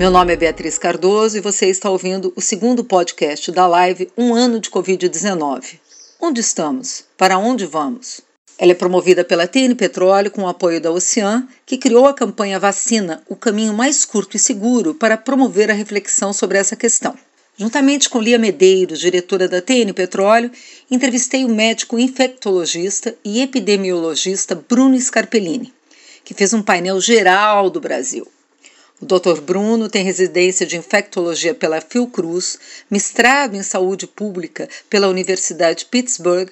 Meu nome é Beatriz Cardoso e você está ouvindo o segundo podcast da live Um Ano de Covid-19. Onde estamos? Para onde vamos? Ela é promovida pela TN Petróleo com o apoio da Ocean, que criou a campanha Vacina, o caminho mais curto e seguro para promover a reflexão sobre essa questão. Juntamente com Lia Medeiros, diretora da TN Petróleo, entrevistei o médico infectologista e epidemiologista Bruno Scarpellini, que fez um painel geral do Brasil. O Dr. Bruno tem residência de infectologia pela Fiocruz, mestrado em saúde pública pela Universidade de Pittsburgh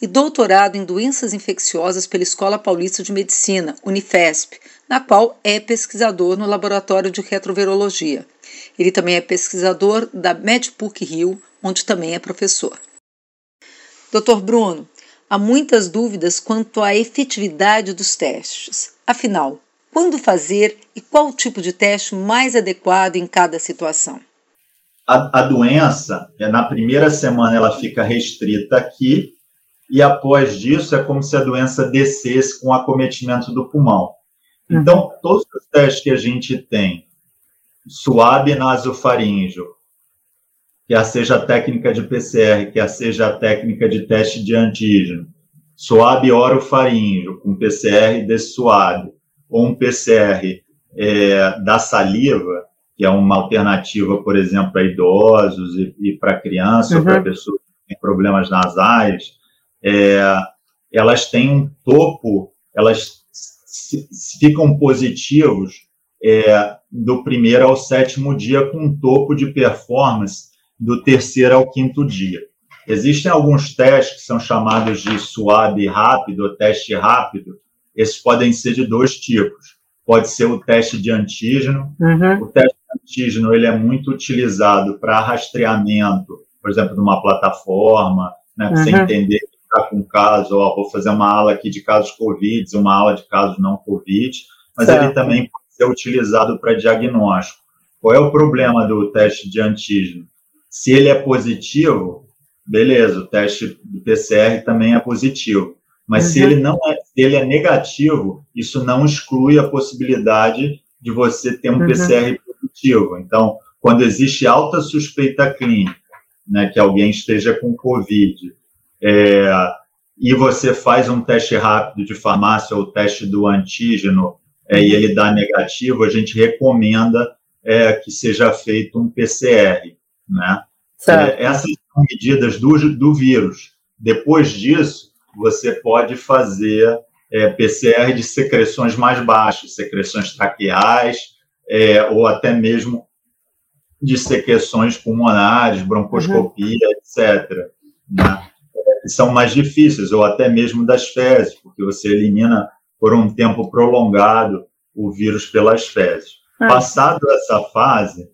e doutorado em doenças infecciosas pela Escola Paulista de Medicina, Unifesp, na qual é pesquisador no Laboratório de Retrovirologia. Ele também é pesquisador da MedPUC Rio, onde também é professor. Dr. Bruno, há muitas dúvidas quanto à efetividade dos testes. Afinal, quando fazer e qual o tipo de teste mais adequado em cada situação? A, a doença, é, na primeira semana, ela fica restrita aqui, e após disso é como se a doença descesse com acometimento do pulmão. Então, uhum. todos os testes que a gente tem, suave nasofaríngeo, quer seja a técnica de PCR, quer seja a técnica de teste de antígeno, suave orofaríngeo, com PCR de suave, ou um PCR é, da saliva, que é uma alternativa, por exemplo, para idosos e, e para crianças, uhum. ou para pessoas que têm problemas nasais, é, elas têm um topo, elas ficam positivos é, do primeiro ao sétimo dia, com um topo de performance do terceiro ao quinto dia. Existem alguns testes que são chamados de suave rápido, ou teste rápido, esses podem ser de dois tipos. Pode ser o teste de antígeno. Uhum. O teste de antígeno ele é muito utilizado para rastreamento, por exemplo, de uma plataforma, né, para uhum. você entender que está com caso, ó, vou fazer uma aula aqui de casos Covid, uma aula de casos não Covid, mas certo. ele também pode ser utilizado para diagnóstico. Qual é o problema do teste de antígeno? Se ele é positivo, beleza, o teste do PCR também é positivo. Mas uhum. se ele não é, se ele é negativo, isso não exclui a possibilidade de você ter um uhum. PCR positivo. Então, quando existe alta suspeita clínica, né, que alguém esteja com COVID, é, e você faz um teste rápido de farmácia ou teste do antígeno é, e ele dá negativo, a gente recomenda é, que seja feito um PCR, né? Essas são medidas do, do vírus. Depois disso, você pode fazer é, PCR de secreções mais baixas, secreções traqueais, é, ou até mesmo de secreções pulmonares, broncoscopia, uhum. etc. Né? É, são mais difíceis, ou até mesmo das fezes, porque você elimina por um tempo prolongado o vírus pelas fezes. Ah. Passado essa fase,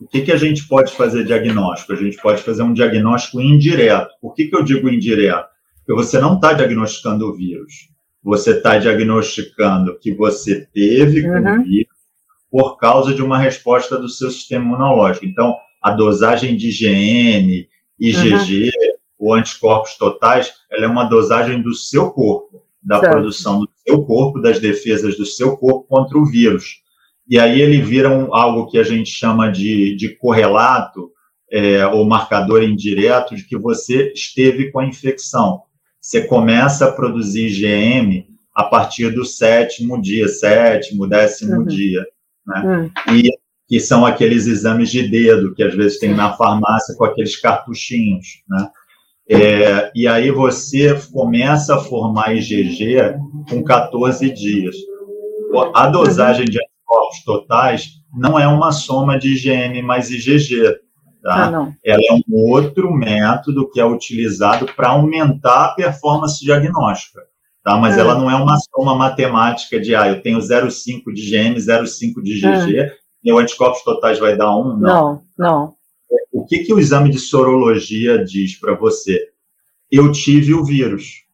o que, que a gente pode fazer diagnóstico? A gente pode fazer um diagnóstico indireto. Por que, que eu digo indireto? Porque você não está diagnosticando o vírus. Você está diagnosticando que você teve com uhum. o vírus por causa de uma resposta do seu sistema imunológico. Então, a dosagem de IgM, IgG, uhum. ou anticorpos totais, ela é uma dosagem do seu corpo, da certo. produção do seu corpo, das defesas do seu corpo contra o vírus. E aí ele vira um, algo que a gente chama de, de correlato, é, ou marcador indireto de que você esteve com a infecção você começa a produzir IgM a partir do sétimo dia, sétimo, décimo uhum. dia, né? Uhum. E que são aqueles exames de dedo que às vezes tem na farmácia com aqueles cartuchinhos, né? É, e aí você começa a formar IgG com 14 dias. A dosagem de anticorpos totais não é uma soma de IgM mais IgG, Tá? Ah, Ela é um outro método que é utilizado para aumentar a performance diagnóstica. Tá? Mas ah. ela não é uma soma matemática de, ah, eu tenho 0,5 de GM, 0,5 de GG, ah. o anticorpos totais vai dar 1? Não, não. não. O que, que o exame de sorologia diz para você? Eu tive o vírus.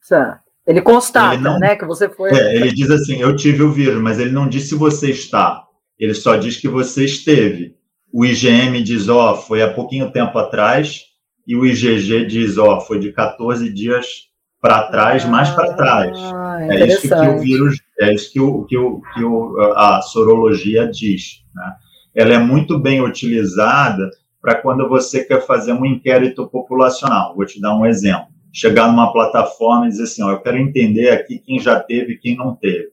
Certo. Ele constata, ele não, né, que você foi... É, ele diz assim, eu tive o vírus, mas ele não diz se você está. Ele só diz que você esteve o IgM diz, ó, oh, foi há pouquinho tempo atrás, e o IgG diz, ó, oh, foi de 14 dias para trás, mais para trás. Ah, é isso que o vírus, é isso que, o, que, o, que o, a sorologia diz. Né? Ela é muito bem utilizada para quando você quer fazer um inquérito populacional. Vou te dar um exemplo. Chegar numa plataforma e dizer assim, ó, eu quero entender aqui quem já teve e quem não teve.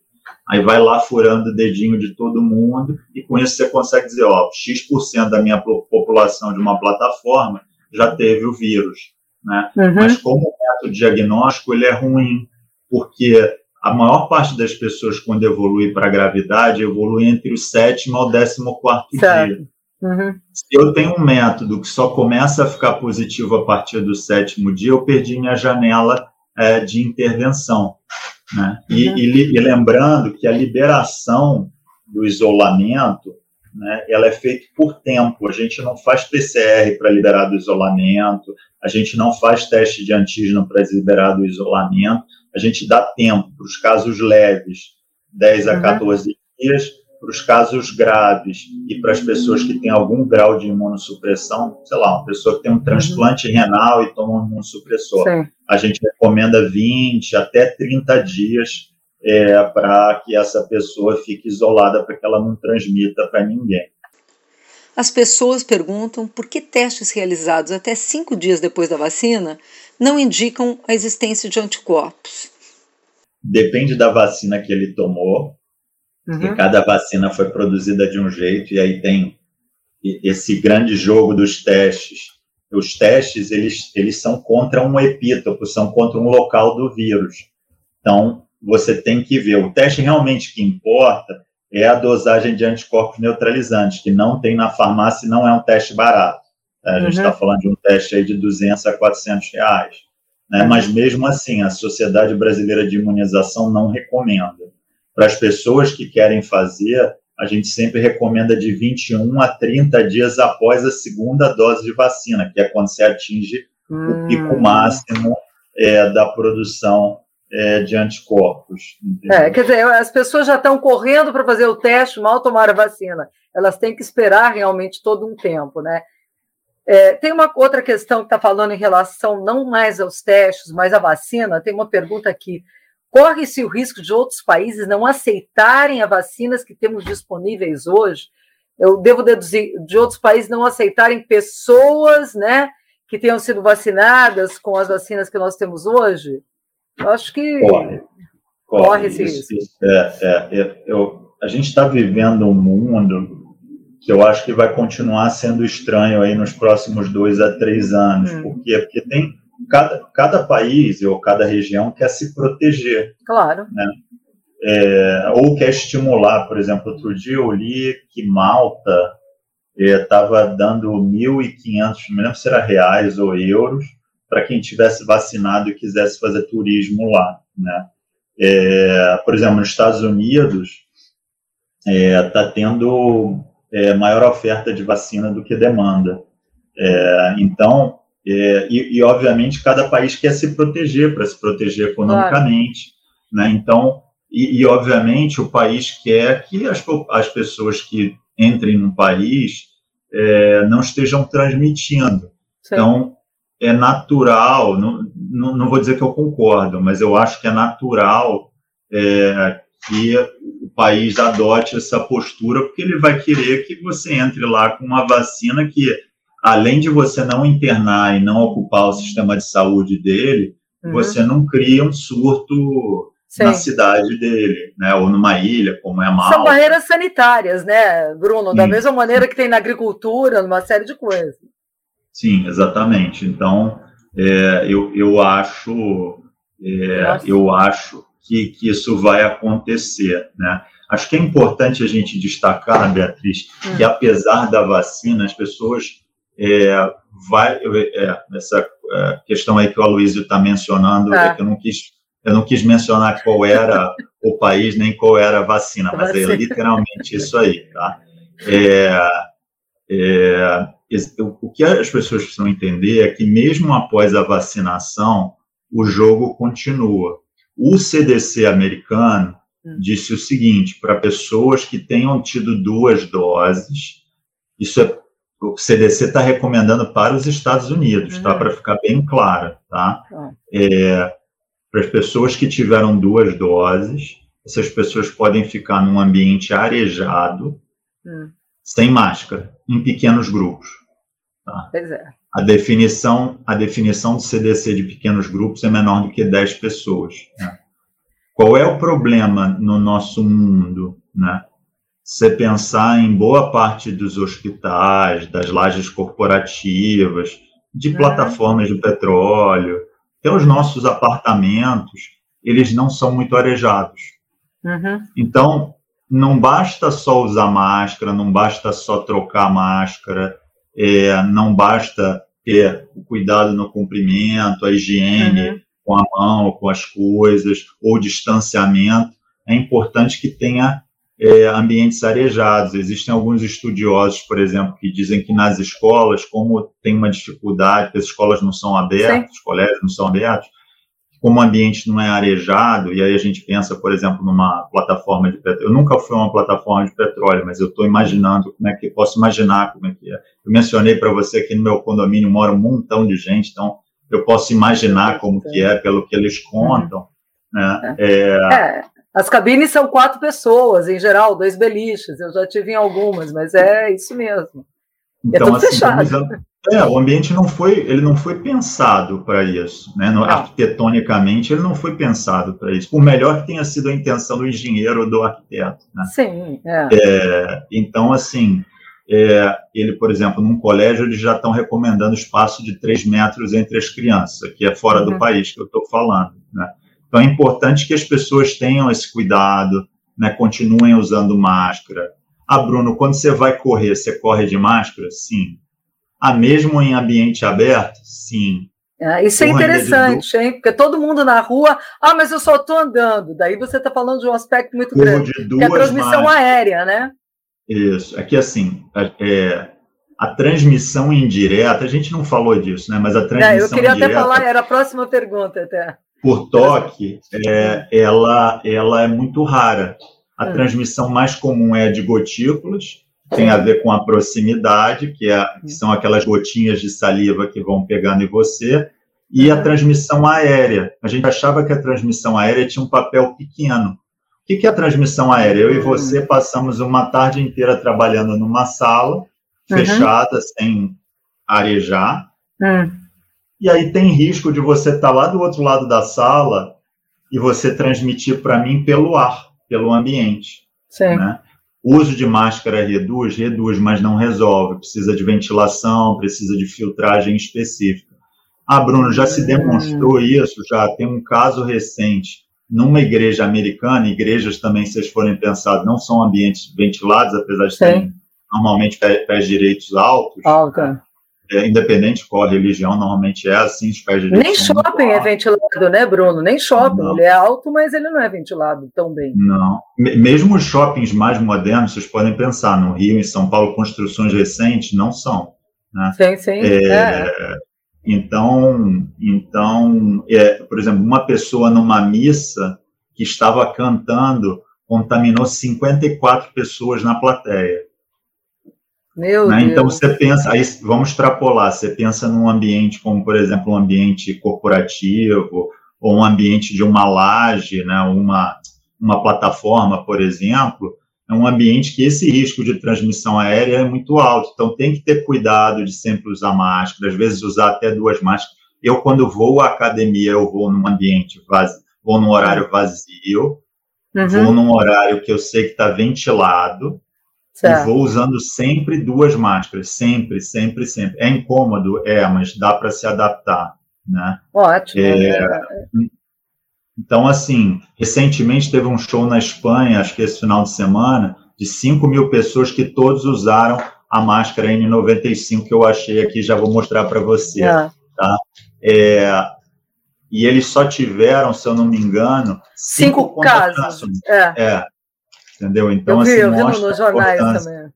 Aí vai lá furando o dedinho de todo mundo e com isso você consegue dizer, ó, X% da minha população de uma plataforma já teve o vírus. Né? Uhum. Mas como método diagnóstico, ele é ruim, porque a maior parte das pessoas, quando evolui para a gravidade, evolui entre o sétimo ao décimo quarto certo. dia. Uhum. Se eu tenho um método que só começa a ficar positivo a partir do sétimo dia, eu perdi minha janela é, de intervenção. Né? E, uhum. e, e, lembrando que a liberação do isolamento né, ela é feita por tempo. A gente não faz PCR para liberar do isolamento, a gente não faz teste de antígeno para liberar do isolamento, a gente dá tempo para os casos leves, 10 a 14 uhum. dias, para os casos graves e para as pessoas que têm algum grau de imunossupressão, sei lá, uma pessoa que tem um transplante uhum. renal e toma um imunossupressor. Sim. A gente recomenda 20 até 30 dias é, para que essa pessoa fique isolada, para que ela não transmita para ninguém. As pessoas perguntam por que testes realizados até cinco dias depois da vacina não indicam a existência de anticorpos. Depende da vacina que ele tomou, uhum. cada vacina foi produzida de um jeito, e aí tem esse grande jogo dos testes. Os testes, eles, eles são contra um epítopo, são contra um local do vírus. Então, você tem que ver. O teste realmente que importa é a dosagem de anticorpos neutralizantes, que não tem na farmácia e não é um teste barato. A gente está uhum. falando de um teste aí de 200 a 400 reais. Né? Uhum. Mas mesmo assim, a Sociedade Brasileira de Imunização não recomenda. Para as pessoas que querem fazer, a gente sempre recomenda de 21 a 30 dias após a segunda dose de vacina, que é quando você atinge o pico hum. máximo é, da produção é, de anticorpos. É, quer dizer, as pessoas já estão correndo para fazer o teste, mal tomar a vacina. Elas têm que esperar realmente todo um tempo, né? É, tem uma outra questão que está falando em relação não mais aos testes, mas à vacina. Tem uma pergunta aqui. Corre-se o risco de outros países não aceitarem as vacinas que temos disponíveis hoje? Eu devo deduzir de outros países não aceitarem pessoas, né, que tenham sido vacinadas com as vacinas que nós temos hoje? Eu acho que corre, corre, corre esse risco. É, é, é, eu, a gente está vivendo um mundo que eu acho que vai continuar sendo estranho aí nos próximos dois a três anos. Hum. Por quê? Porque tem cada, cada país ou cada região quer se proteger. Claro. Né? É, ou quer estimular. Por exemplo, outro dia eu li que Malta estava é, dando 1.500, não me lembro se era reais ou euros, para quem tivesse vacinado e quisesse fazer turismo lá, né? É, por exemplo, nos Estados Unidos está é, tendo é, maior oferta de vacina do que demanda. É, então, é, e, e, obviamente cada país quer se proteger para se proteger economicamente, claro. né? Então, e, e, obviamente o país quer que as, as pessoas que entrem no país é, não estejam transmitindo. Sim. Então, é natural, não, não, não, vou dizer que eu concordo, mas eu acho que é natural é, que o país adote essa postura, porque ele vai querer que você entre lá com uma vacina que, além de você não internar e não ocupar o sistema de saúde dele, uhum. você não cria um surto Sim. na cidade dele, né, ou numa ilha, como é a Malta. São barreiras sanitárias, né, Bruno? Da Sim. mesma maneira que tem na agricultura, numa série de coisas. Sim, exatamente. Então, é, eu, eu acho, é, eu acho que, que isso vai acontecer, né? Acho que é importante a gente destacar, Beatriz, hum. que apesar da vacina, as pessoas é, vai é, essa é, questão aí que o Aloysio está mencionando, é. que eu não quis eu não quis mencionar qual era o país nem qual era a vacina, mas é literalmente isso aí, tá? É, é, o que as pessoas precisam entender é que, mesmo após a vacinação, o jogo continua. O CDC americano hum. disse o seguinte: para pessoas que tenham tido duas doses, isso é o CDC está recomendando para os Estados Unidos, tá? Uhum. Para ficar bem claro, tá? É, Para as pessoas que tiveram duas doses, essas pessoas podem ficar num ambiente arejado, hum. sem máscara, em pequenos grupos. Tá? Pois é. A definição, a definição do CDC de pequenos grupos é menor do que 10 pessoas. Né? Qual é o problema no nosso mundo? Né? Você pensar em boa parte dos hospitais, das lajes corporativas, de plataformas de petróleo, até os nossos apartamentos, eles não são muito arejados. Uhum. Então, não basta só usar máscara, não basta só trocar máscara, é, não basta ter o cuidado no cumprimento, a higiene uhum. com a mão, com as coisas, ou distanciamento. É importante que tenha é, ambientes arejados. Existem alguns estudiosos, por exemplo, que dizem que nas escolas, como tem uma dificuldade, as escolas não são abertas, os colégios não são abertos, como o ambiente não é arejado, e aí a gente pensa, por exemplo, numa plataforma de petróleo. Eu nunca fui uma plataforma de petróleo, mas eu estou imaginando como é que posso imaginar como é que é. Eu mencionei para você que no meu condomínio mora um montão de gente, então eu posso imaginar como que é pelo que eles contam. Né? É. As cabines são quatro pessoas, em geral, dois beliches. Eu já tive em algumas, mas é isso mesmo. É então, é tudo assim, fechado. É, o ambiente não foi, ele não foi pensado para isso, né? No, arquitetonicamente, ele não foi pensado para isso. Por melhor que tenha sido a intenção do engenheiro ou do arquiteto, né? Sim, é. é então, assim, é, ele, por exemplo, num colégio, eles já estão recomendando espaço de 3 metros entre as crianças, que é fora uhum. do país que eu estou falando, né? Então, é importante que as pessoas tenham esse cuidado, né? Continuem usando máscara. Ah, Bruno, quando você vai correr, você corre de máscara? Sim ah, mesmo em ambiente aberto? Sim. É, isso é interessante, hein? Porque todo mundo na rua, ah, mas eu só estou andando. Daí você está falando de um aspecto muito grande, que é a transmissão aérea, né? Isso. Aqui, assim, é, a transmissão indireta, a gente não falou disso, né? Mas a transmissão é, Eu queria indireta, até falar, era a próxima pergunta até. Por toque, é, ela, ela é muito rara. A hum. transmissão mais comum é a de gotículas, tem a ver com a proximidade, que, é, que são aquelas gotinhas de saliva que vão pegando em você, e a transmissão aérea. A gente achava que a transmissão aérea tinha um papel pequeno. O que é a transmissão aérea? Eu e você passamos uma tarde inteira trabalhando numa sala fechada, uhum. sem arejar, uhum. E aí tem risco de você estar lá do outro lado da sala e você transmitir para mim pelo ar, pelo ambiente. Sim. Né? O uso de máscara reduz, reduz, mas não resolve. Precisa de ventilação, precisa de filtragem específica. Ah, Bruno, já se demonstrou hum. isso, já tem um caso recente numa igreja americana, igrejas também, se vocês forem pensar, não são ambientes ventilados, apesar de terem normalmente pés direitos altos. Alta é, independente qual a religião, normalmente é assim, os pés de Nem shopping é ventilado, né, Bruno? Nem shopping. Não. Ele é alto, mas ele não é ventilado tão bem. Não. Mesmo os shoppings mais modernos, vocês podem pensar, no Rio, em São Paulo, construções recentes, não são. Né? Sim, sim. É, é. Então, então é, por exemplo, uma pessoa numa missa que estava cantando contaminou 54 pessoas na plateia. Meu né? Então você pensa, aí vamos extrapolar, você pensa num ambiente como, por exemplo, um ambiente corporativo ou um ambiente de uma laje, né, uma, uma plataforma, por exemplo, é um ambiente que esse risco de transmissão aérea é muito alto. Então tem que ter cuidado de sempre usar máscara, às vezes usar até duas máscaras. Eu, quando vou à academia, eu vou num ambiente vazio, vou num horário vazio, uhum. vou num horário que eu sei que está ventilado, Certo. E vou usando sempre duas máscaras, sempre, sempre, sempre. É incômodo, é, mas dá para se adaptar, né? Ótimo. É, então, assim, recentemente teve um show na Espanha, acho que esse final de semana, de 5 mil pessoas que todos usaram a máscara N95 que eu achei aqui, já vou mostrar para você, é. tá? É, e eles só tiveram, se eu não me engano, cinco, cinco casos. É. é entendeu? Então, eu vi, assim, eu vi nos jornais também.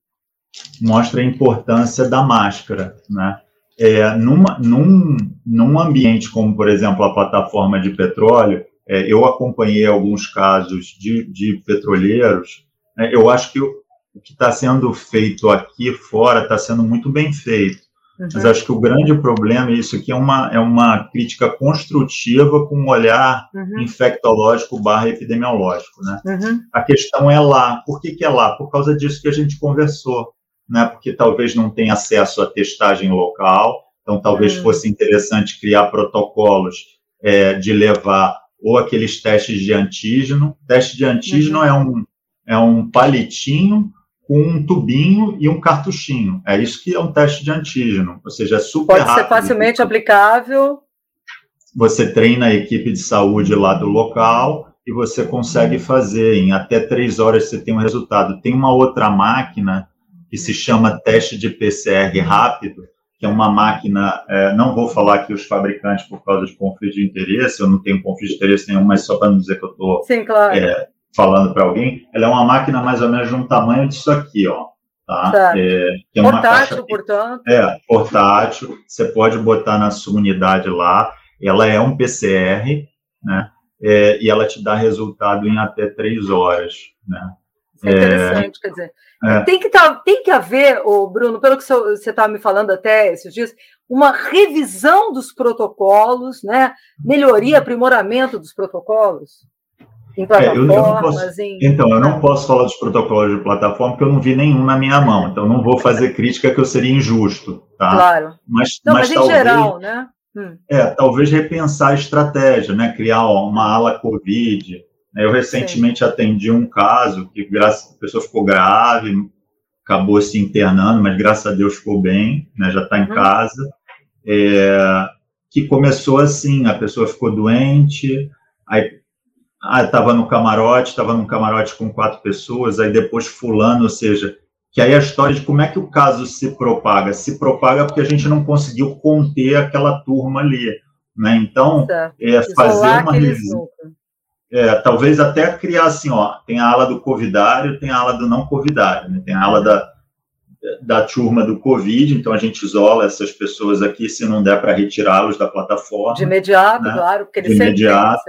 Mostra a importância da máscara, né? É, numa, num, num ambiente como, por exemplo, a plataforma de petróleo, é, eu acompanhei alguns casos de, de petroleiros, né, eu acho que o, o que está sendo feito aqui fora está sendo muito bem feito. Uhum. Mas acho que o grande problema, e isso aqui é uma, é uma crítica construtiva com um olhar uhum. infectológico barra epidemiológico. Né? Uhum. A questão é lá. Por que, que é lá? Por causa disso que a gente conversou. Né? Porque talvez não tenha acesso à testagem local, então talvez uhum. fosse interessante criar protocolos é, de levar ou aqueles testes de antígeno. Teste de antígeno uhum. é, um, é um palitinho com um tubinho e um cartuchinho. É isso que é um teste de antígeno, ou seja, é super Pode rápido. ser facilmente aplicável. Você treina a equipe de saúde lá do local e você consegue fazer em até três horas você tem um resultado. Tem uma outra máquina que se chama teste de PCR rápido, que é uma máquina, é, não vou falar aqui os fabricantes por causa de conflito de interesse, eu não tenho conflito de interesse nenhum, mas só para não dizer que eu estou claro. é, falando para alguém, ela é uma máquina mais ou menos de um tamanho disso aqui, ó. Tá? tá. É, é portátil, caixa, portanto. É, portátil. Você pode botar na sua unidade lá. Ela é um PCR, né? É, e ela te dá resultado em até três horas, né? Isso é interessante, quer dizer, é. tem, que tá, tem que haver, o Bruno, pelo que você estava me falando até esses dias, uma revisão dos protocolos, né? Melhoria, aprimoramento dos protocolos. Em plataformas, é, eu, posso. Então, eu não posso falar dos protocolos de plataforma, porque eu não vi nenhum na minha mão, então não vou fazer crítica que eu seria injusto, tá? Claro. Mas, não, mas, mas talvez, em geral, né? Hum. É, talvez repensar a estratégia, né? Criar ó, uma ala Covid. Eu recentemente Sim. atendi um caso que graças, a pessoa ficou grave, acabou se internando, mas graças a Deus ficou bem, né? Já está em uhum. casa. É, que começou assim, a pessoa ficou doente, aí ah, estava no camarote, estava num camarote com quatro pessoas, aí depois fulano, ou seja, que aí a história de como é que o caso se propaga, se propaga porque a gente não conseguiu conter aquela turma ali, né? Então, é, fazer uma revisão, é, talvez até criar assim, ó, tem a ala do covidário, tem a ala do não covidário, né? Tem a ala da da turma do Covid, então a gente isola essas pessoas aqui se não der para retirá-los da plataforma. De imediato, né? claro, porque eles de imediato.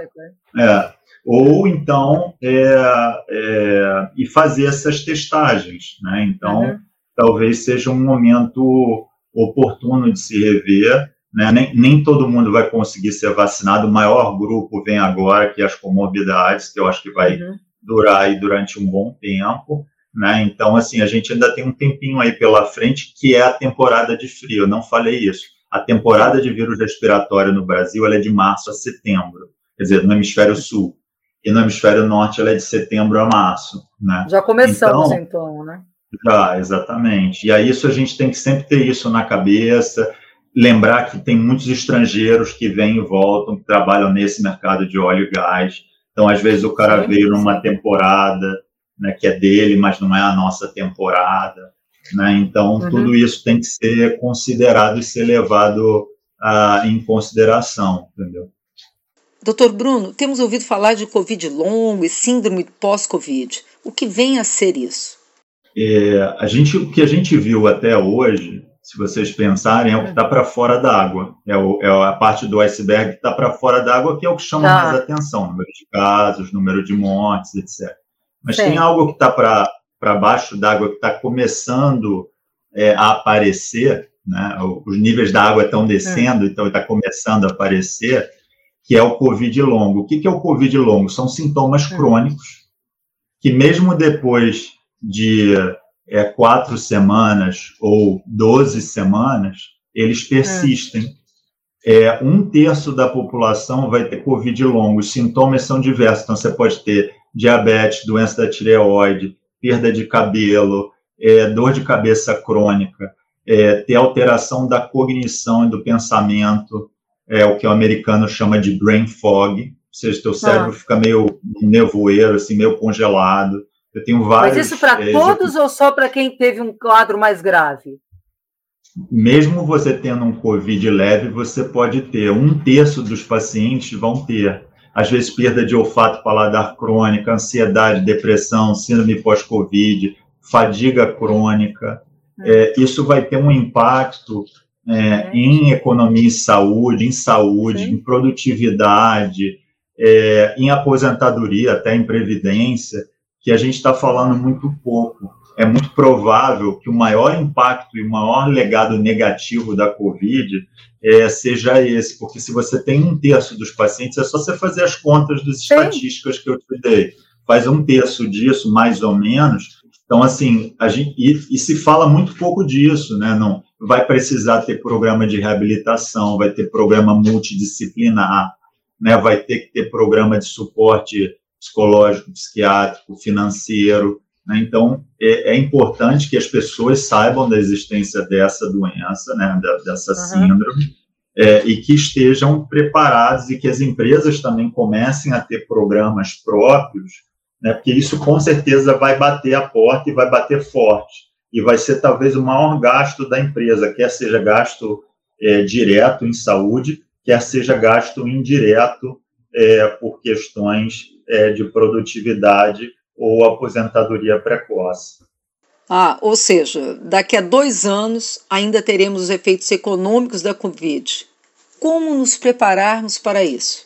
É, ou então é, é, e fazer essas testagens, né? Então, uhum. talvez seja um momento oportuno de se rever, né? Nem, nem todo mundo vai conseguir ser vacinado, o maior grupo vem agora, que é as comorbidades, que eu acho que vai uhum. durar aí durante um bom tempo, né? Então, assim, a gente ainda tem um tempinho aí pela frente, que é a temporada de frio, eu não falei isso. A temporada de vírus respiratório no Brasil, é de março a setembro, quer dizer, no hemisfério sul e no hemisfério norte ela é de setembro a março, né? Já começamos então, então, né? Já, exatamente. E aí isso a gente tem que sempre ter isso na cabeça, lembrar que tem muitos estrangeiros que vêm e voltam, que trabalham nesse mercado de óleo e gás. Então, às vezes o cara sim, veio numa temporada, né, que é dele, mas não é a nossa temporada, né? Então, uhum. tudo isso tem que ser considerado e ser levado uh, em consideração, entendeu? Doutor Bruno, temos ouvido falar de Covid longo e síndrome pós-Covid. O que vem a ser isso? É, a gente, o que a gente viu até hoje, se vocês pensarem, é o que está para fora d'água. É, é a parte do iceberg que está para fora d'água, que é o que chama tá. mais atenção: número de casos, número de mortes, etc. Mas Sim. tem algo que está para baixo d'água, que está começando é, a aparecer, né? os níveis da água estão descendo, hum. então está começando a aparecer que é o Covid longo. O que é o Covid longo? São sintomas é. crônicos que, mesmo depois de é, quatro semanas ou doze semanas, eles persistem. É. um terço da população vai ter Covid longo. Os sintomas são diversos. Então, você pode ter diabetes, doença da tireoide, perda de cabelo, é, dor de cabeça crônica, é, ter alteração da cognição e do pensamento, é o que o americano chama de brain fog, ou seja, teu cérebro ah. fica meio nevoeiro, assim, meio congelado. Eu tenho vários. Mas isso para é, todos ou só para quem teve um quadro mais grave? Mesmo você tendo um COVID leve, você pode ter. Um terço dos pacientes vão ter. Às vezes, perda de olfato paladar crônica, ansiedade, depressão, síndrome pós-Covid, fadiga crônica. Hum. É, isso vai ter um impacto é, em economia e saúde, em saúde, Sim. em produtividade, é, em aposentadoria, até em previdência, que a gente está falando muito pouco. é muito provável que o maior impacto e o maior legado negativo da Covid é, seja esse, porque se você tem um terço dos pacientes, é só você fazer as contas das estatísticas que eu te dei. Faz um terço disso, mais ou menos. Então, assim, a gente, e, e se fala muito pouco disso, né? Não vai precisar ter programa de reabilitação, vai ter programa multidisciplinar, né? Vai ter que ter programa de suporte psicológico, psiquiátrico, financeiro. Né? Então, é, é, importante que as pessoas saibam da existência dessa doença, né? dessa uhum. síndrome, é, e que estejam preparados e que as empresas também comecem a ter programas próprios, né? porque isso com certeza vai bater a porta e vai bater forte. E vai ser talvez o maior gasto da empresa, quer seja gasto é, direto em saúde, quer seja gasto indireto é, por questões é, de produtividade ou aposentadoria precoce. Ah, ou seja, daqui a dois anos ainda teremos os efeitos econômicos da Covid. Como nos prepararmos para isso?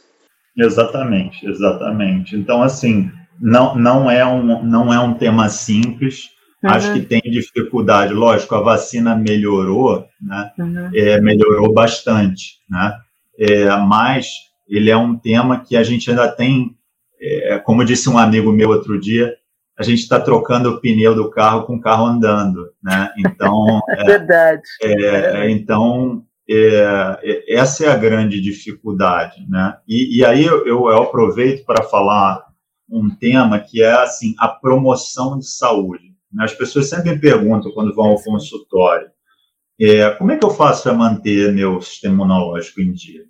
Exatamente, exatamente. Então, assim, não, não, é, um, não é um tema simples. Uhum. Acho que tem dificuldade. Lógico, a vacina melhorou, né? Uhum. É, melhorou bastante, né? É, mas ele é um tema que a gente ainda tem é, como disse um amigo meu outro dia, a gente está trocando o pneu do carro com o carro andando, né? Então, é, verdade. É, então é, é, essa é a grande dificuldade, né? E, e aí eu, eu, aproveito para falar um tema que é assim a promoção de saúde. As pessoas sempre me perguntam quando vão ao consultório, é, como é que eu faço para manter meu sistema imunológico em dia?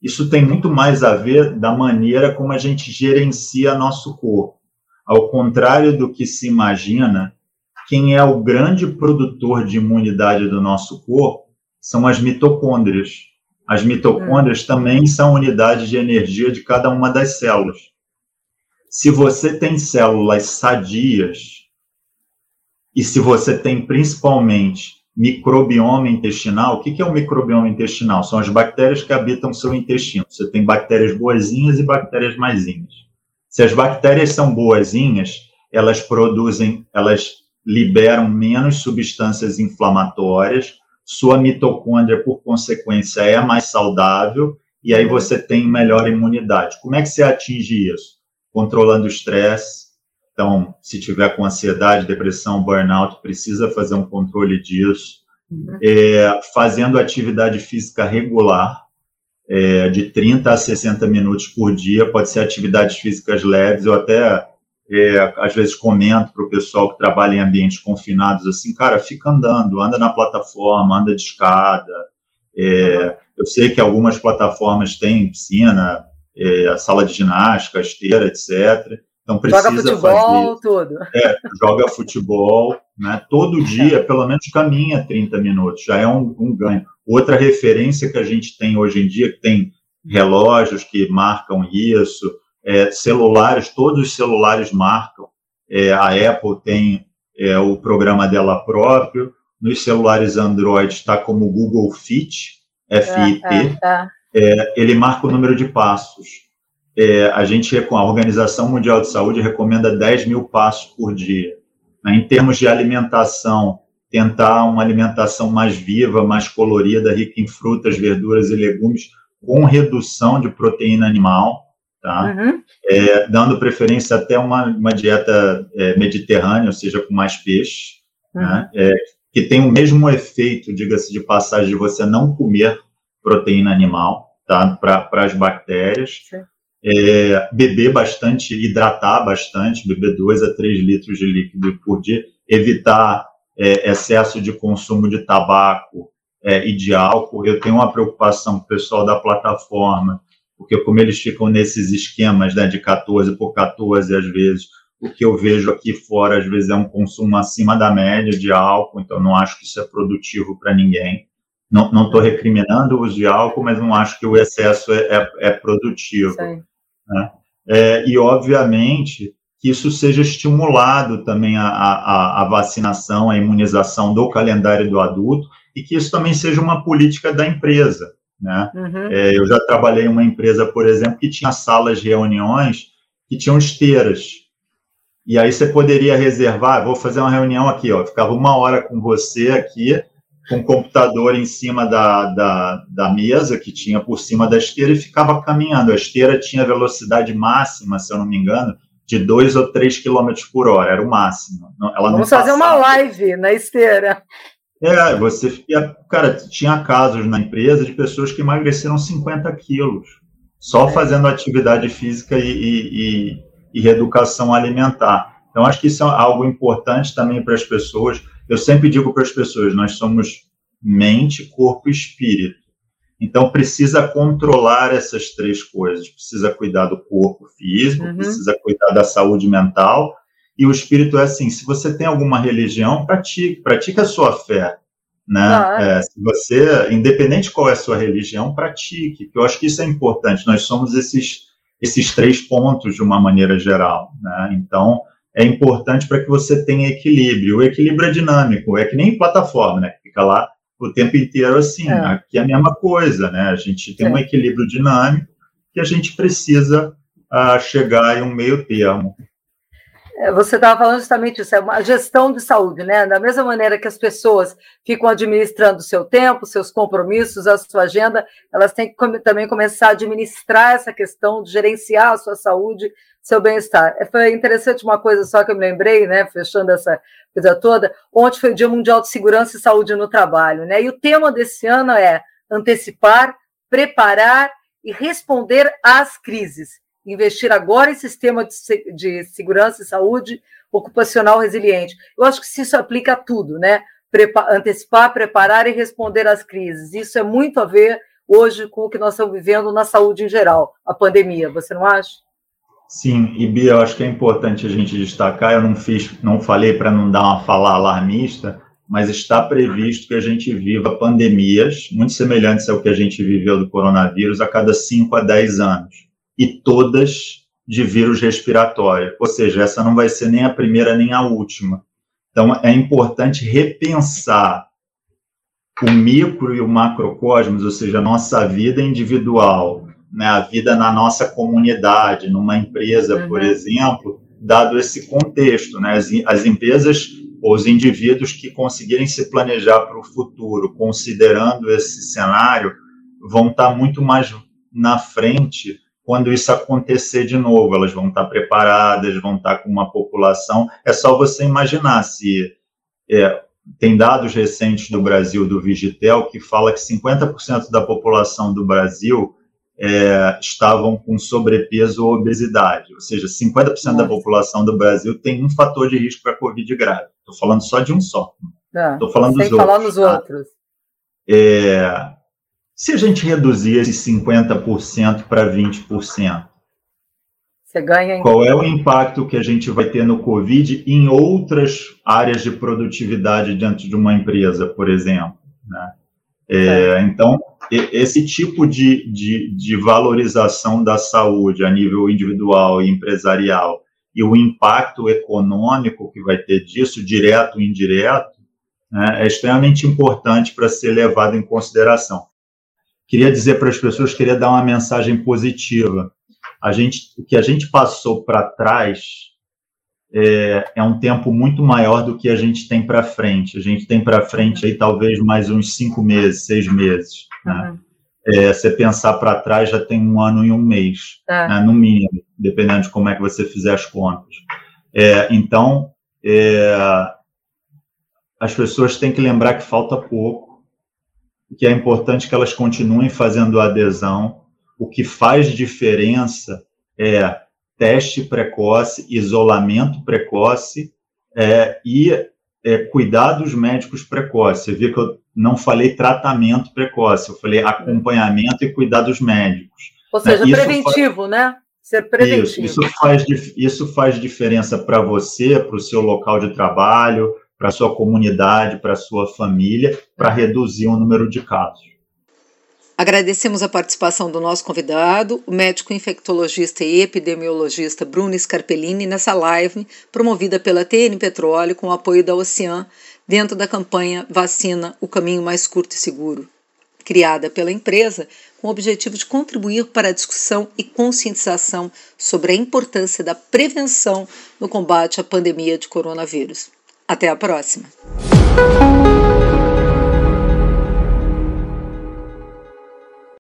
Isso tem muito mais a ver da maneira como a gente gerencia nosso corpo. Ao contrário do que se imagina, quem é o grande produtor de imunidade do nosso corpo são as mitocôndrias. As mitocôndrias é. também são unidades de energia de cada uma das células. Se você tem células sadias, e se você tem principalmente microbioma intestinal. O que é o microbioma intestinal? São as bactérias que habitam seu intestino. Você tem bactérias boazinhas e bactérias maisinhas. Se as bactérias são boazinhas, elas produzem, elas liberam menos substâncias inflamatórias, sua mitocôndria, por consequência, é mais saudável, e aí você tem melhor imunidade. Como é que você atinge isso? Controlando o estresse, então, se tiver com ansiedade, depressão, burnout, precisa fazer um controle disso. Uhum. É, fazendo atividade física regular, é, de 30 a 60 minutos por dia, pode ser atividades físicas leves, eu até é, às vezes comento para o pessoal que trabalha em ambientes confinados assim, cara, fica andando, anda na plataforma, anda de escada. É, uhum. Eu sei que algumas plataformas têm piscina, é, sala de ginástica, esteira, etc. Então precisa joga futebol, fazer, tudo. É, joga futebol, né? Todo dia, pelo menos caminha 30 minutos, já é um, um, ganho. Outra referência que a gente tem hoje em dia, que tem relógios que marcam isso, é, celulares, todos os celulares marcam. É, a Apple tem é, o programa dela próprio. Nos celulares Android está como Google Fit, FIT. É, é, é. é, ele marca o número de passos é, a gente, a Organização Mundial de Saúde recomenda 10 mil passos por dia. Né? Em termos de alimentação, tentar uma alimentação mais viva, mais colorida, rica em frutas, verduras e legumes, com redução de proteína animal, tá? Uhum. É, dando preferência até uma, uma dieta é, mediterrânea, ou seja, com mais peixe, uhum. né? É, que tem o mesmo efeito, diga-se de passagem, de você não comer proteína animal, tá? Para as bactérias. Sim é, beber bastante, hidratar bastante, beber 2 a 3 litros de líquido por dia, evitar é, excesso de consumo de tabaco é, e de álcool. Eu tenho uma preocupação com o pessoal da plataforma, porque como eles ficam nesses esquemas né, de 14 por 14 às vezes, o que eu vejo aqui fora às vezes é um consumo acima da média de álcool, então não acho que isso é produtivo para ninguém. Não estou recriminando o uso de álcool, mas não acho que o excesso é, é, é produtivo. Sim. Né? É, e, obviamente, que isso seja estimulado também a, a, a, vacinação, a imunização do calendário do adulto, e que isso também seja uma política da empresa. Né? Uhum. É, eu já trabalhei em uma empresa, por exemplo, que tinha salas de reuniões que tinham esteiras. E aí você poderia reservar, vou fazer uma reunião aqui, ó, ficava uma hora com você aqui, com o computador em cima da, da, da mesa, que tinha por cima da esteira, e ficava caminhando. A esteira tinha velocidade máxima, se eu não me engano, de 2 ou 3 km por hora, era o máximo. Ela Vamos fazer uma live na esteira. É, você. Cara, tinha casos na empresa de pessoas que emagreceram 50 quilos, só fazendo atividade física e, e, e reeducação alimentar. Então, acho que isso é algo importante também para as pessoas. Eu sempre digo para as pessoas: nós somos mente, corpo e espírito. Então, precisa controlar essas três coisas. Precisa cuidar do corpo físico, uhum. precisa cuidar da saúde mental. E o espírito é assim: se você tem alguma religião, pratique, pratique a sua fé. Né? É. se você, independente qual é a sua religião, pratique. Eu acho que isso é importante. Nós somos esses, esses três pontos de uma maneira geral. Né? Então, é importante para que você tenha equilíbrio. O equilíbrio é dinâmico, é que nem plataforma, né? Fica lá o tempo inteiro assim. É. Aqui é a mesma coisa, né? A gente tem um equilíbrio dinâmico que a gente precisa uh, chegar em um meio termo. É, você estava falando justamente isso, é uma gestão de saúde, né? Da mesma maneira que as pessoas ficam administrando o seu tempo, seus compromissos, a sua agenda, elas têm que também começar a administrar essa questão de gerenciar a sua saúde, seu bem-estar. É, foi interessante uma coisa só que eu me lembrei, né? Fechando essa coisa toda, ontem foi o Dia Mundial de Segurança e Saúde no Trabalho, né? E o tema desse ano é antecipar, preparar e responder às crises investir agora em sistema de, segurança e saúde ocupacional resiliente. Eu acho que isso aplica a tudo, né? Prepa antecipar, preparar e responder às crises. Isso é muito a ver hoje com o que nós estamos vivendo na saúde em geral, a pandemia, você não acha? Sim, e Bia, eu acho que é importante a gente destacar, eu não fiz, não falei para não dar uma fala alarmista, mas está previsto que a gente viva pandemias muito semelhantes ao que a gente viveu do coronavírus a cada 5 a 10 anos e todas de vírus respiratório. Ou seja, essa não vai ser nem a primeira nem a última. Então, é importante repensar o micro e o macrocosmos, ou seja, a nossa vida individual, né, a vida na nossa comunidade, numa empresa, uhum. por exemplo, dado esse contexto. Né, as, as empresas ou os indivíduos que conseguirem se planejar para o futuro, considerando esse cenário, vão estar muito mais na frente quando isso acontecer de novo. Elas vão estar preparadas, vão estar com uma população. É só você imaginar se. É, tem dados recentes do Brasil, do Vigitel, que fala que 50% da população do Brasil é, estavam com sobrepeso ou obesidade. Ou seja, 50% Nossa. da população do Brasil tem um fator de risco para Covid grave. Estou falando só de um só. Estou é, falando dos outros. falar nos tá? outros. É, se a gente reduzir esses 50% para 20%, você ganha. Qual é o impacto que a gente vai ter no Covid em outras áreas de produtividade dentro de uma empresa, por exemplo? Né? É, então, esse tipo de, de, de, valorização da saúde a nível individual e empresarial e o impacto econômico que vai ter disso, direto ou indireto, né, é extremamente importante para ser levado em consideração queria dizer para as pessoas, queria dar uma mensagem positiva. A gente, o que a gente passou para trás é, é, um tempo muito maior do que a gente tem para frente. A gente tem para frente aí talvez mais uns cinco meses, seis meses. Né? Uhum. É, você pensar para trás já tem um ano e um mês, é. né, no mínimo, dependendo de como é que você fizer as contas. É, então, é, as pessoas têm que lembrar que falta pouco que é importante que elas continuem fazendo adesão. O que faz diferença é teste precoce, isolamento precoce é, e é, cuidados médicos precoces. Você viu que eu não falei tratamento precoce, eu falei acompanhamento e cuidados médicos. Ou seja, preventivo, faz... né? Ser preventivo. Isso, isso, faz, isso faz diferença para você, para o seu local de trabalho, para sua comunidade, para sua família, para reduzir o número de casos. Agradecemos a participação do nosso convidado, o médico infectologista e epidemiologista Bruno Scarpellini, nessa live promovida pela TN Petróleo com o apoio da Ocean, dentro da campanha Vacina, o caminho mais curto e seguro. criada pela empresa com o objetivo de contribuir para a discussão e conscientização sobre a importância da prevenção no combate à pandemia de coronavírus. Até a próxima!